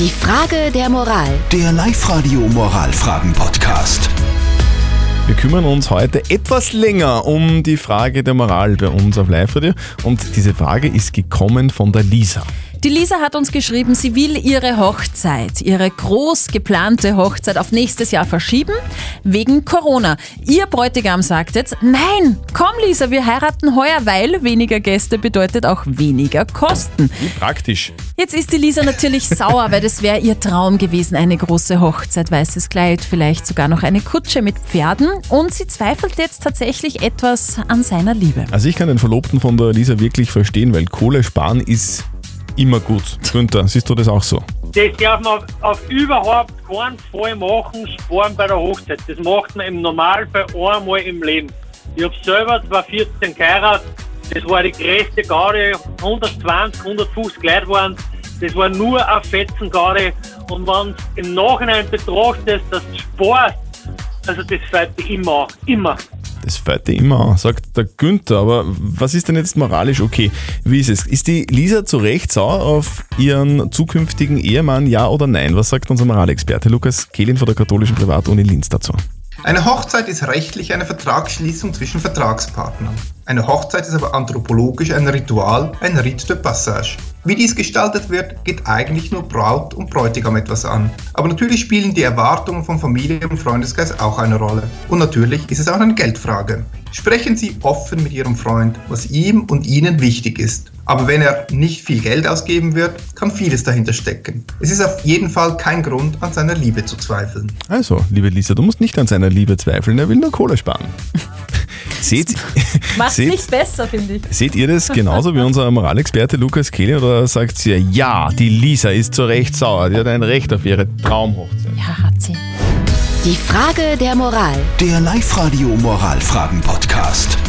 Die Frage der Moral. Der Live-Radio Moralfragen-Podcast. Wir kümmern uns heute etwas länger um die Frage der Moral bei uns auf Live-Radio. Und diese Frage ist gekommen von der Lisa. Die Lisa hat uns geschrieben, sie will ihre Hochzeit, ihre groß geplante Hochzeit auf nächstes Jahr verschieben, wegen Corona. Ihr Bräutigam sagt jetzt, nein, komm Lisa, wir heiraten heuer, weil weniger Gäste bedeutet auch weniger Kosten. Wie praktisch. Jetzt ist die Lisa natürlich sauer, weil das wäre ihr Traum gewesen, eine große Hochzeit, weißes Kleid, vielleicht sogar noch eine Kutsche mit Pferden und sie zweifelt jetzt tatsächlich etwas an seiner Liebe. Also ich kann den Verlobten von der Lisa wirklich verstehen, weil Kohle sparen ist immer gut. Günther, siehst du das auch so? Das darf man auf überhaupt keinen Fall machen, sparen bei der Hochzeit. Das macht man im Normalfall einmal im Leben. Ich habe selber 2014 geheiratet. Das war die größte Garde, 120, 150 Leute waren. Das war nur eine Fetzengarde. Und wenn du im Nachhinein betrachtest, dass du sparst, also das fällt dir immer, immer. Das fällt dir immer an, sagt der Günther. Aber was ist denn jetzt moralisch okay? Wie ist es? Ist die Lisa zu Recht sauer auf ihren zukünftigen Ehemann, ja oder nein? Was sagt unser Moralexperte Lukas Kehlin von der katholischen Privatuni Linz dazu? Eine Hochzeit ist rechtlich eine Vertragsschließung zwischen Vertragspartnern. Eine Hochzeit ist aber anthropologisch ein Ritual, ein Rite de Passage. Wie dies gestaltet wird, geht eigentlich nur Braut und Bräutigam etwas an. Aber natürlich spielen die Erwartungen von Familie und Freundeskreis auch eine Rolle. Und natürlich ist es auch eine Geldfrage. Sprechen Sie offen mit Ihrem Freund, was ihm und Ihnen wichtig ist. Aber wenn er nicht viel Geld ausgeben wird, kann vieles dahinter stecken. Es ist auf jeden Fall kein Grund, an seiner Liebe zu zweifeln. Also, liebe Lisa, du musst nicht an seiner Liebe zweifeln, er will nur Kohle sparen. Seht, Macht's seht, nicht besser, finde ich. seht ihr das genauso wie unser Moralexperte Lukas Kehlin oder sagt ihr, ja, die Lisa ist zu Recht sauer, die hat ein Recht auf ihre Traumhochzeit? Ja, hat sie. Die Frage der Moral. Der Live-Radio Moralfragen-Podcast.